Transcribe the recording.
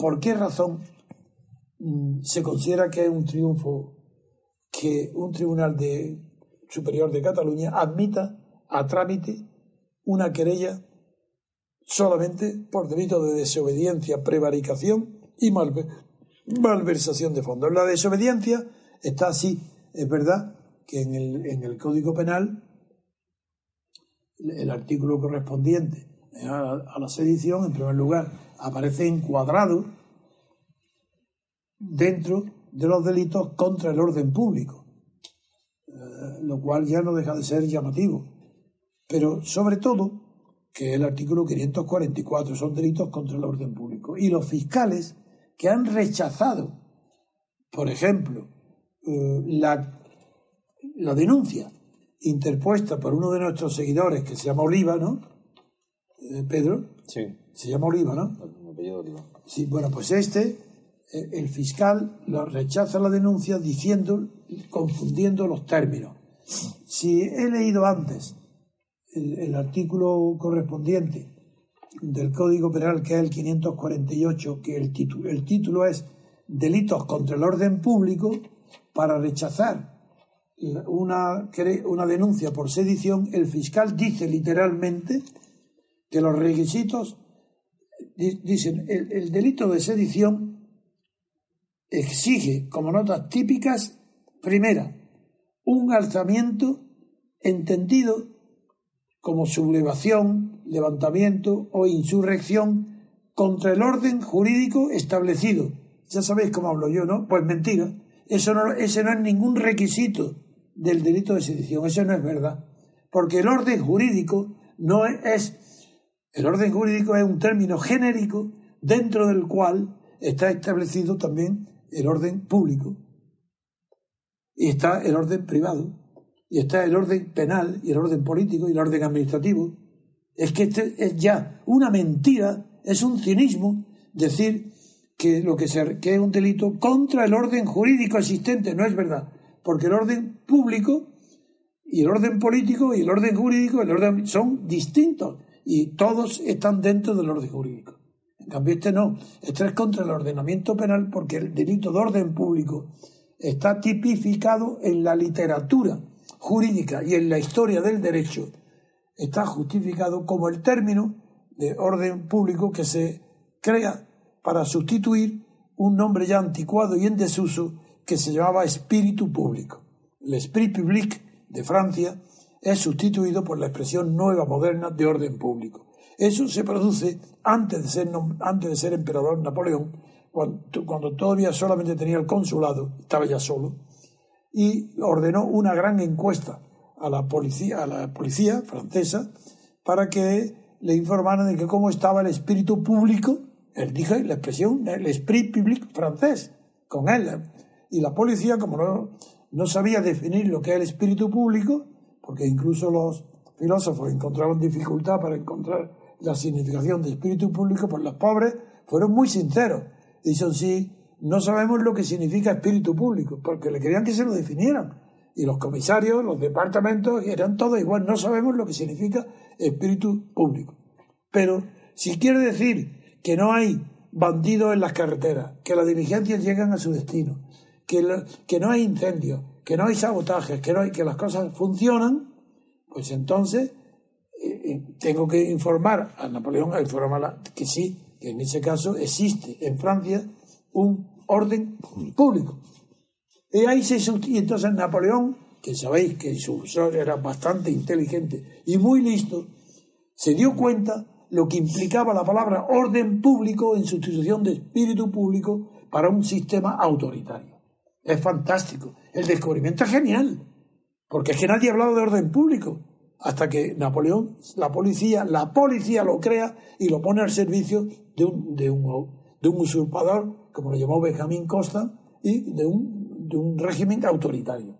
¿Por qué razón mm, se considera que es un triunfo que un tribunal de, superior de Cataluña admita a trámite una querella solamente por delito de desobediencia, prevaricación y malversación de fondos? La desobediencia está así, es verdad que en el, en el Código Penal el artículo correspondiente a, la sedición, en primer lugar, aparece encuadrado dentro de los delitos contra el orden público, eh, lo cual ya no deja de ser llamativo. Pero sobre todo, que el artículo 544 son delitos contra el orden público. Y los fiscales que han rechazado, por ejemplo, eh, la, la denuncia interpuesta por uno de nuestros seguidores que se llama Oliva, ¿no? Eh, Pedro. Sí. Se llama Oliva, ¿no? Oliva. Sí, bueno, pues este, eh, el fiscal lo rechaza la denuncia diciendo, confundiendo los términos. Si he leído antes el, artículo correspondiente del Código Penal, que es el 548, que el título, el título es Delitos contra el orden público, para rechazar una, una denuncia por sedición, el fiscal dice literalmente que los requisitos dicen el, delito de sedición exige como notas típicas primera un alzamiento entendido como sublevación, levantamiento o insurrección contra el orden jurídico establecido. Ya sabéis cómo hablo yo, ¿no? Pues mentira. Eso no, ese no es ningún requisito del delito de sedición. Eso no es verdad. Porque el orden jurídico no es el orden jurídico es un término genérico dentro del cual está establecido también el orden público. Y está el orden privado. Y está el orden penal y el orden político y el orden administrativo. Es que este es ya una mentira, es un cinismo decir que lo que, que es un delito contra el orden jurídico existente. No es verdad. Porque el orden público y el orden político y el orden jurídico el orden, son distintos y todos están dentro del orden jurídico. En cambio, este no. Este es contra el ordenamiento penal porque el delito de orden público está tipificado en la literatura jurídica y en la historia del derecho. Está justificado como el término de orden público que se crea para sustituir un nombre ya anticuado y en desuso que se llamaba espíritu público. El esprit public de Francia es sustituido por la expresión nueva moderna de orden público. Eso se produce antes de ser, antes de ser emperador Napoleón, cuando, todavía solamente tenía el consulado, estaba ya solo, y ordenó una gran encuesta a la policía, a la policía francesa para que le informaran de que cómo estaba el espíritu público, él dijo la expresión, el esprit public francés, con él. Y la policía, como no, no sabía definir lo que es el espíritu público, porque incluso los filósofos encontraron dificultad para encontrar la significación de espíritu público, pues los pobres fueron muy sinceros. Dicen, sí, no sabemos lo que significa espíritu público, porque le querían que se lo definieran. Y los comisarios, los departamentos, eran todos igual, no sabemos lo que significa espíritu público. Pero si quiere decir que no hay bandidos en las carreteras, que las diligencias llegan a su destino, que, no hay incendios, que no hay sabotajes, que, no hay, que las cosas funcionan, pues entonces eh, eh, tengo que informar a Napoleón, a que sí, que en ese caso existe en Francia un orden público. Y ahí se entonces Napoleón, que sabéis que su era bastante inteligente y muy listo, se dio cuenta lo que implicaba la palabra orden público en sustitución de espíritu público para un sistema autoritario. Es fantástico. El descubrimiento es genial. Porque es que nadie ha hablado de orden público. Hasta que Napoleón, la policía, la policía lo crea y lo pone al servicio de un, de un, de un usurpador, como lo llamó Benjamín Costa, y de un, de un régimen autoritario.